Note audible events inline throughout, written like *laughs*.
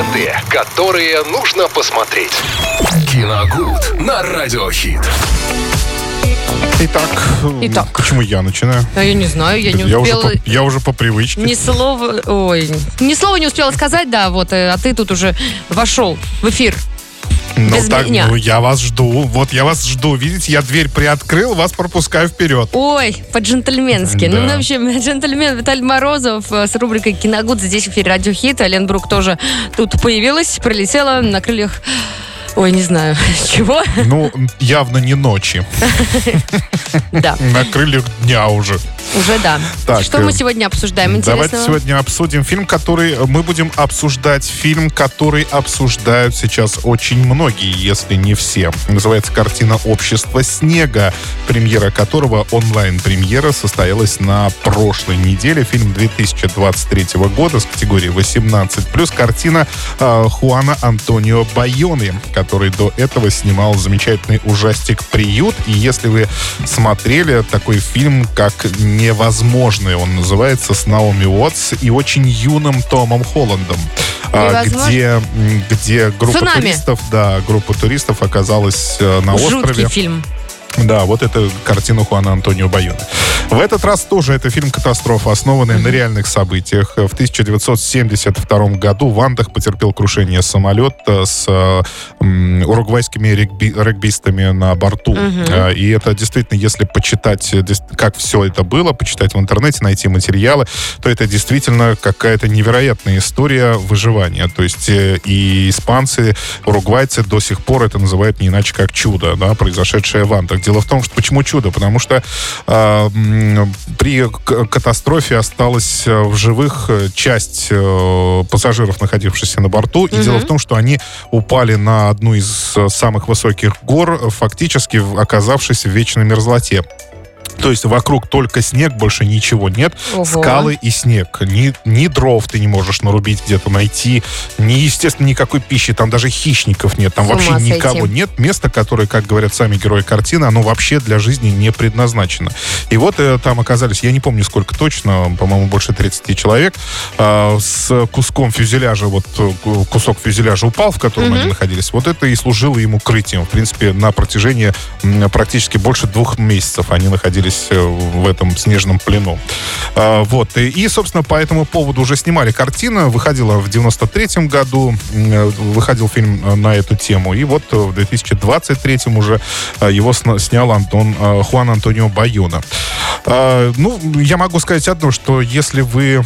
Ленты, которые нужно посмотреть. Киногуд на Радиохит. Итак, Итак. почему я начинаю? А я не знаю, я не я, уже успела... по, я уже по привычке. Ни слова, ой, ни слова не успела сказать, да, вот, э, а ты тут уже вошел в эфир. Ну, без так, меня. ну, я вас жду. Вот я вас жду. Видите, я дверь приоткрыл, вас пропускаю вперед. Ой, по-джентльменски. Да. Ну, в общем, *laughs* джентльмен Виталий Морозов э, с рубрикой «Киногуд» здесь в эфире «Радио Хит». А Лен Брук тоже тут появилась, прилетела на крыльях... Ой, не знаю, *laughs* чего. Ну, явно не ночи. *laughs* Да, На крыльях дня уже. уже да. Так, Что э, мы сегодня обсуждаем Давайте интересного? сегодня обсудим фильм, который... Мы будем обсуждать фильм, который обсуждают сейчас очень многие, если не все. Называется картина «Общество снега», премьера которого, онлайн-премьера, состоялась на прошлой неделе. Фильм 2023 года с категории 18+. Картина э, Хуана Антонио Байоны, который до этого снимал замечательный ужастик «Приют». И если вы смотрели такой фильм, как «Невозможный», он называется, с Наоми Уотс и очень юным Томом Холландом, а, «Невозможно»? где, где группа Цунами. туристов, да, группа туристов оказалась э, на Жуткий острове. фильм. Да, вот это картина Хуана Антонио Байона. В этот раз тоже это фильм-катастрофа, основанный на реальных событиях. В 1972 году в Андах потерпел крушение самолет э, с э, м, уругвайскими регби- регбистами на борту. Э, И это действительно, если почитать, как все это было, почитать в интернете, найти материалы, то это действительно какая-то невероятная история выживания. То есть и испанцы, уругвайцы до сих пор это называют не иначе как чудо, да, произошедшее в Андах. Дело в том, что почему чудо? Потому что м, при катастрофе осталась э, в живых э, часть э, пассажиров, находившихся на борту. И дело в том, что они упали на одну из э, самых высоких гор, э, фактически оказавшись в вечной мерзлоте. То есть вокруг только снег, больше ничего нет. Ого. Скалы и снег. Ни, ни дров ты не можешь нарубить где-то найти, ни, естественно, никакой пищи. Там даже хищников нет. Там С вообще сойти. никого нет. Место, которое, как говорят сами герои картины, оно вообще для жизни не предназначено. И вот э, там оказались, я не помню сколько точно, по-моему, больше 30 человек, э, с куском фюзеляжа, вот э, ку- кусок фюзеляжа упал, в котором они находились. Вот это и служило ему крытием. В принципе, на протяжении практически больше двух месяцев они находились э, в этом снежном плену. А, Вот. И, собственно, по этому поводу уже снимали картину. Выходила в 93 году. э, Выходил фильм э, на эту тему. И вот в 2023 уже его снял Антон, Хуан Антонио Байона. А, Ну, я могу сказать одно, что если вы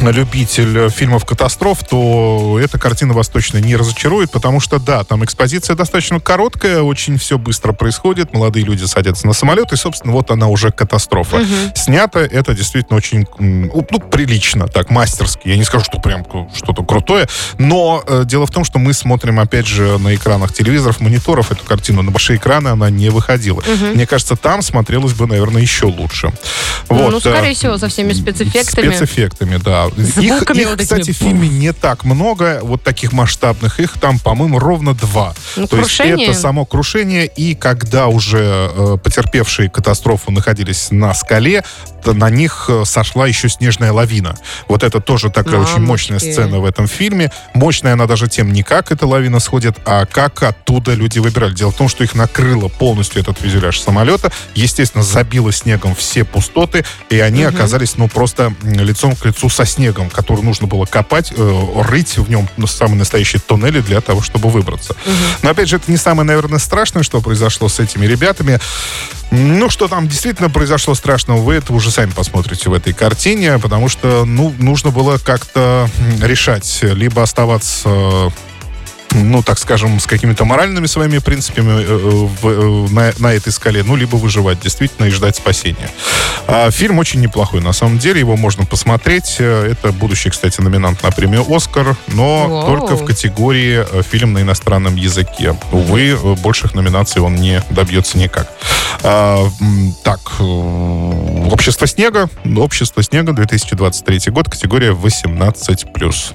любитель фильмов катастроф, то эта картина вас точно не разочарует, потому что, да, там экспозиция достаточно короткая, очень все быстро происходит, молодые люди садятся на самолет, и, собственно, вот она уже катастрофа. Снято это действительно очень, ну, прилично, так, мастерски. Я не скажу, что прям что-то крутое, но э, дело в том, что мы смотрим, опять же, на экранах телевизоров, мониторов эту картину, на большие экраны она не выходила. Мне кажется, там смотрелось бы, наверное, еще лучше. Ну, Вот, скорее э, всего, со всеми спецэффектами. Спецэффектами, да. Их, их, вот кстати, в фильме не так много, вот таких масштабных. Их там, по-моему, ровно два. Ну, То есть крушение. это само крушение, и когда уже э, потерпевшие катастрофу находились на скале, на них э, сошла еще снежная лавина. Вот это тоже такая очень мощная Мамочки. сцена в этом фильме. Мощная она даже тем не как эта лавина сходит, а как оттуда люди выбирали. Дело в том, что их накрыло полностью этот фюзеляж самолета, естественно, забило снегом все пустоты, и они оказались, ну, просто лицом к лицу со снегом, который нужно было копать, э, рыть в нем ну, самые настоящие туннели для того, чтобы выбраться. Но, опять же, это не самое, наверное, страшное, что произошло с этими ребятами. Ну, что там действительно произошло страшного, вы это уже сами посмотрите в этой картине, потому что, ну, нужно было как-то решать, либо оставаться ну, так скажем, с какими-то моральными своими принципами э, э, в- э, на, на этой скале, ну, либо выживать действительно и ждать спасения. А, фильм очень неплохой, на самом деле, его можно посмотреть. Это будущий, кстати, номинант на премию «Оскар», но Вау. только в категории фильм на иностранном языке. Увы, больших номинаций он не добьется никак. А, так, «Общество снега», «Общество снега», 2023 год, категория 18+.